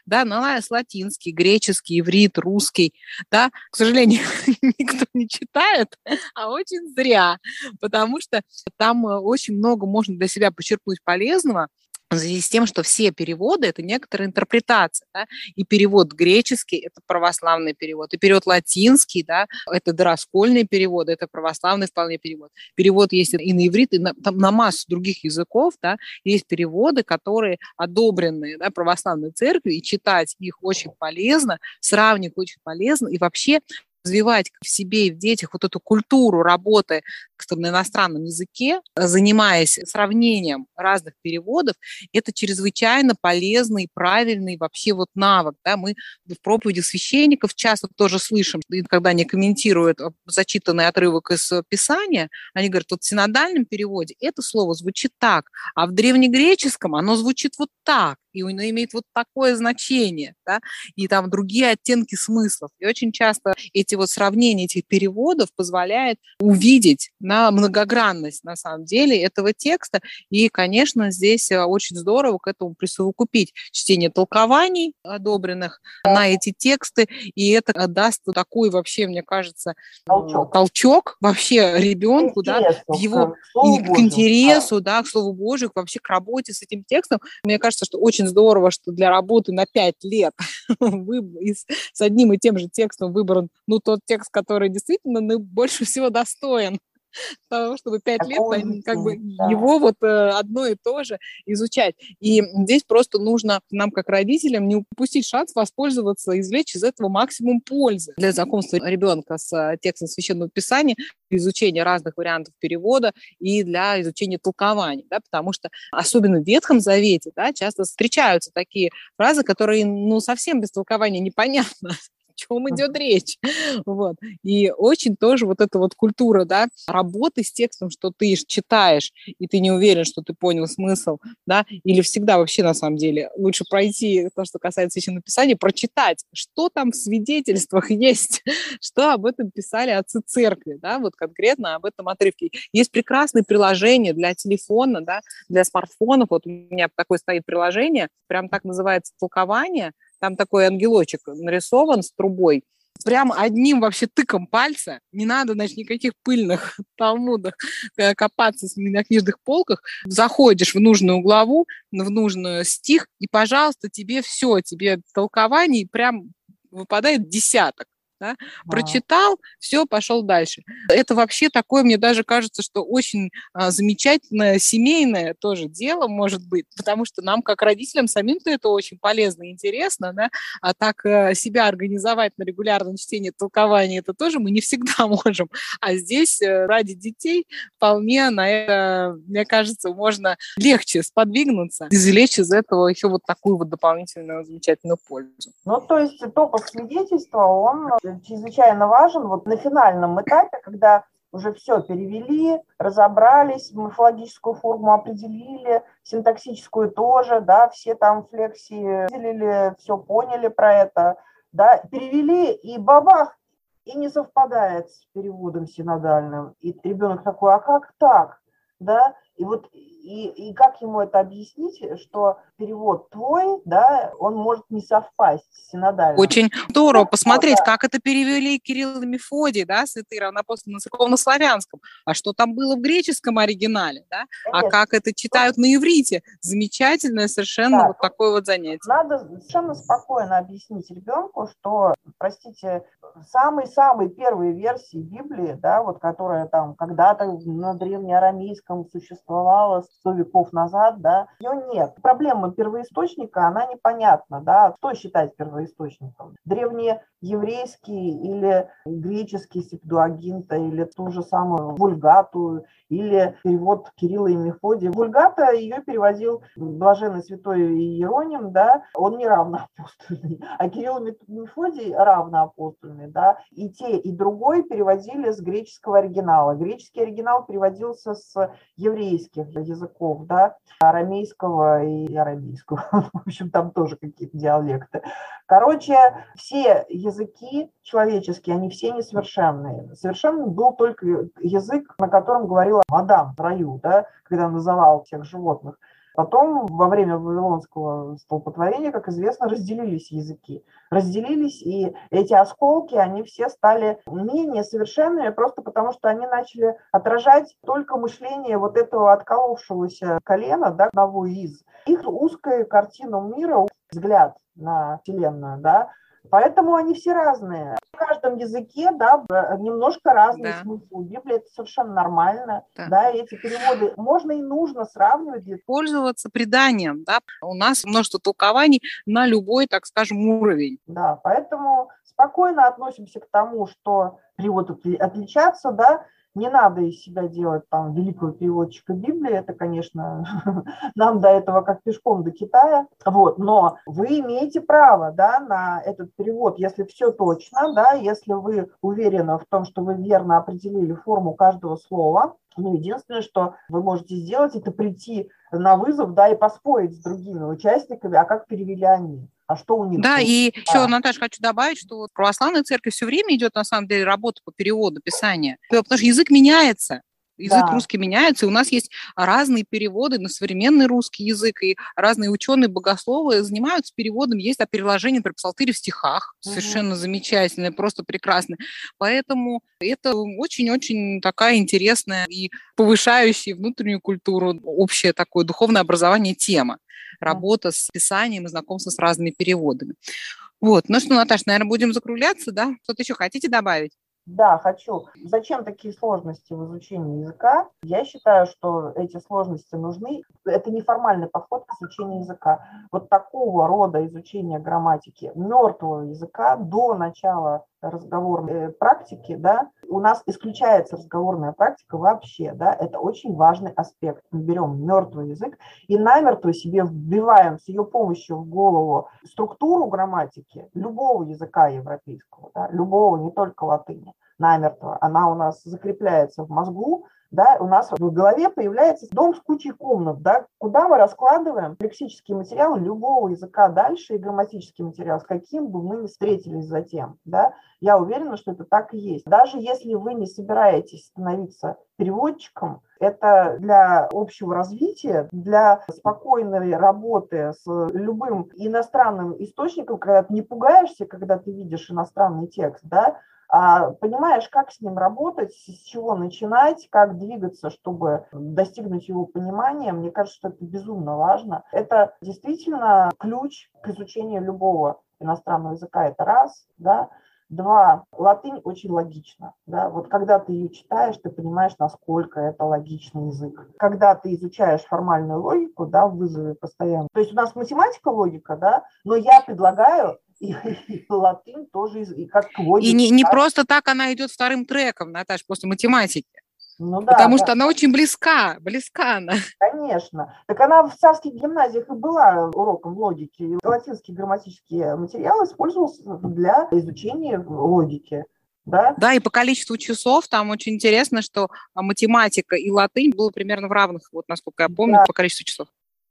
да, налаяс латинский, греческий, иврит, русский, да, к сожалению, никто не читает, а очень зря, потому что там э, очень много можно для себя почерпнуть полезного, в связи с тем, что все переводы – это некоторая интерпретация. Да? И перевод греческий – это православный перевод, и перевод латинский да? – это дораскольный перевод, это православный вполне перевод. Перевод есть и на иврит, и на, там, на массу других языков. Да? Есть переводы, которые одобрены да, православной церковью, и читать их очень полезно, сравнивать очень полезно, и вообще развивать в себе и в детях вот эту культуру работы на иностранном языке, занимаясь сравнением разных переводов, это чрезвычайно полезный, правильный вообще вот навык. Да? Мы в проповеди священников часто тоже слышим, когда они комментируют зачитанный отрывок из Писания, они говорят, вот в синодальном переводе это слово звучит так, а в древнегреческом оно звучит вот так и оно имеет вот такое значение, да, и там другие оттенки смыслов. И очень часто эти вот сравнения этих переводов позволяют увидеть на многогранность, на самом деле, этого текста. И, конечно, здесь э, очень здорово к этому присовокупить чтение толкований, одобренных на эти тексты, и это э, даст такой вообще, мне кажется, толчок, толчок вообще ребенку, да, в его к, к интересу, да. да, к Слову Божию, вообще к работе с этим текстом. Мне кажется, что очень здорово, что для работы на пять лет с одним и тем же текстом выбран ну, тот текст, который действительно ну, больше всего достоин того, чтобы пять лет как бы да. его вот э, одно и то же изучать. И здесь просто нужно нам, как родителям, не упустить шанс воспользоваться, извлечь из этого максимум пользы для знакомства ребенка с э, текстом Священного Писания, изучения разных вариантов перевода и для изучения толкований, да, потому что особенно в Ветхом Завете да, часто встречаются такие фразы, которые ну, совсем без толкования непонятно, чем идет речь. Вот. И очень тоже вот эта вот культура, да, работы с текстом, что ты читаешь, и ты не уверен, что ты понял смысл, да, или всегда вообще на самом деле лучше пройти то, что касается еще написания, прочитать, что там в свидетельствах есть, что об этом писали отцы церкви, да, вот конкретно об этом отрывке. Есть прекрасные приложения для телефона, да, для смартфонов, вот у меня такое стоит приложение, прям так называется толкование, там такой ангелочек нарисован с трубой, прям одним вообще тыком пальца, не надо, значит, никаких пыльных талмудах э, копаться на книжных полках, заходишь в нужную главу, в нужный стих, и, пожалуйста, тебе все, тебе толкование прям выпадает десяток да, а. прочитал, все, пошел дальше. Это вообще такое, мне даже кажется, что очень а, замечательное семейное тоже дело может быть, потому что нам, как родителям, самим-то это очень полезно и интересно, да, а так а, себя организовать на регулярном чтении толкования, это тоже мы не всегда можем. А здесь а, ради детей вполне на это, мне кажется, можно легче сподвигнуться, извлечь из этого еще вот такую вот дополнительную замечательную пользу. Ну, то есть топов свидетельства, он чрезвычайно важен вот на финальном этапе, когда уже все перевели, разобрались, морфологическую форму определили, синтаксическую тоже, да, все там флексии выделили, все поняли про это, да, перевели, и бабах, и не совпадает с переводом синодальным. И ребенок такой, а как так? Да, и вот и, и как ему это объяснить, что перевод твой, да, он может не совпасть с синодальным. Очень здорово посмотреть, да. как это перевели Кирилл и Мефодий, да, святые равнопостные на церковно-славянском, а что там было в греческом оригинале, да, а Конечно. а как это читают на иврите. Замечательное совершенно да. вот такое вот занятие. Надо совершенно спокойно объяснить ребенку, что, простите, самые-самые первые версии Библии, да, вот которая там когда-то на древнеарамейском существовала 100 веков назад, да, ее нет. Проблема первоисточника, она непонятна, да, что считать первоисточником? Древние еврейский или греческий септуагинта, или ту же самую вульгату, или перевод Кирилла и Мефодия. Вульгата ее переводил блаженный святой Иероним, да, он не равноапостольный, а Кирилл и Мефодий равноапостольный, да, и те, и другой переводили с греческого оригинала. Греческий оригинал переводился с еврейских языков, да, арамейского и арамейского, в общем, там тоже какие-то диалекты. Короче, все языки человеческие, они все несовершенные. Совершенным был только язык, на котором говорила Адам в раю, да, когда называл всех животных. Потом, во время Вавилонского столпотворения, как известно, разделились языки. Разделились, и эти осколки, они все стали менее совершенными, просто потому что они начали отражать только мышление вот этого отколовшегося колена, да, одного из. Их узкую картину мира, взгляд на Вселенную, да, Поэтому они все разные. В каждом языке, да, немножко разный да. смысл. Библии это совершенно нормально. Да. да, эти переводы можно и нужно сравнивать. Пользоваться преданием, да. У нас множество толкований на любой, так скажем, уровень. Да, поэтому спокойно относимся к тому, что перевод отличаться, да, не надо из себя делать там великого переводчика Библии, это, конечно, нам до этого как пешком до Китая, вот, но вы имеете право, да, на этот перевод, если все точно, да, если вы уверены в том, что вы верно определили форму каждого слова, ну, единственное, что вы можете сделать, это прийти на вызов, да, и поспорить с другими участниками, а как перевели они а что у них? Да, и а. еще, Наташа, хочу добавить, что вот православная церковь все время идет, на самом деле, работа по переводу, писания, потому что язык меняется. Язык да. русский меняется, и у нас есть разные переводы на современный русский язык, и разные ученые, богословы занимаются переводом. Есть переложение, например, псалтыри в стихах, угу. совершенно замечательное, просто прекрасное. Поэтому это очень-очень такая интересная и повышающая внутреннюю культуру, общее такое духовное образование тема работа с писанием и знакомство с разными переводами. Вот, ну что, Наташа, наверное, будем закругляться, да? Что-то еще хотите добавить? Да, хочу. Зачем такие сложности в изучении языка? Я считаю, что эти сложности нужны. Это неформальный подход к изучению языка. Вот такого рода изучение грамматики мертвого языка до начала разговорной практики, да, у нас исключается разговорная практика вообще, да, это очень важный аспект. Мы берем мертвый язык и намертво себе вбиваем с ее помощью в голову структуру грамматики любого языка европейского, да, любого, не только латыни, намертво. Она у нас закрепляется в мозгу, да, у нас в голове появляется дом с кучей комнат, да, куда мы раскладываем лексические материалы любого языка дальше и грамматический материал, с каким бы мы ни встретились затем. Да. Я уверена, что это так и есть. Даже если вы не собираетесь становиться переводчиком, это для общего развития, для спокойной работы с любым иностранным источником, когда ты не пугаешься, когда ты видишь иностранный текст, да, понимаешь, как с ним работать, с чего начинать, как двигаться, чтобы достигнуть его понимания, мне кажется, что это безумно важно. Это действительно ключ к изучению любого иностранного языка, это раз, да. Два, латынь очень логична. Да? Вот когда ты ее читаешь, ты понимаешь, насколько это логичный язык. Когда ты изучаешь формальную логику, да, в вызове постоянно. То есть у нас математика логика, да, но я предлагаю и, и латынь тоже и как логика. И не, не просто так она идет вторым треком, Наташа, после математики. Ну, да, Потому да. что она очень близка, близка она. Конечно. Так она в царских гимназиях и была уроком логики. Латинский грамматический материал использовался для изучения логики. Да? да, и по количеству часов там очень интересно, что математика и латынь было примерно в равных, вот насколько я помню, да. по количеству часов.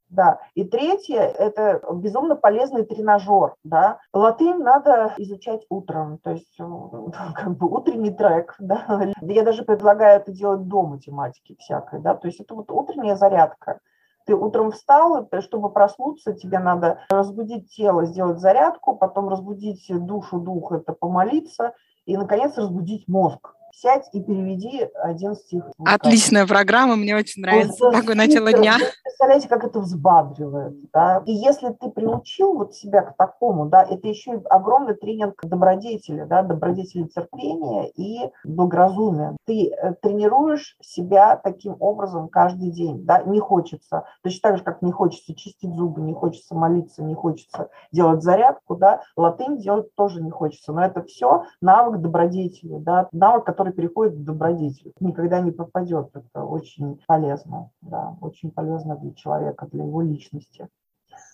Да. И третье – это безумно полезный тренажер. Да. Латынь надо изучать утром, то есть как бы утренний трек. Да. Я даже предлагаю это делать до математики всякой. Да. То есть это вот утренняя зарядка. Ты утром встал, чтобы проснуться, тебе надо разбудить тело, сделать зарядку, потом разбудить душу, дух – это помолиться, и, наконец, разбудить мозг сядь и переведи один стих. Отличная программа, мне очень нравится вот, такое начало дня. Представляете, как это взбадривает, да? И если ты приучил вот себя к такому, да, это еще и огромный тренинг добродетели, да, добродетели терпения и благоразумия. Ты э, тренируешь себя таким образом каждый день, да, не хочется, точно так же, как не хочется чистить зубы, не хочется молиться, не хочется делать зарядку, да, латынь делать тоже не хочется, но это все навык добродетели, да, навык, который который переходит в добродетель. Никогда не пропадет. Это очень полезно, да, очень полезно для человека, для его личности.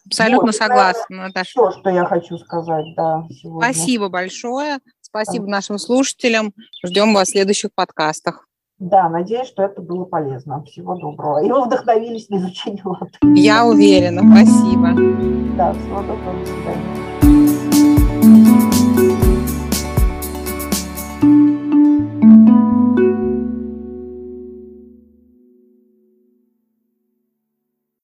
Абсолютно вот, согласна, Наташа. То, что я хочу сказать, да, сегодня. Спасибо большое. Спасибо да. нашим слушателям. Ждем вас в следующих подкастах. Да, надеюсь, что это было полезно. Всего доброго. И вы вдохновились на изучение латыни. Я уверена. Спасибо. Да, всего доброго. До свидания.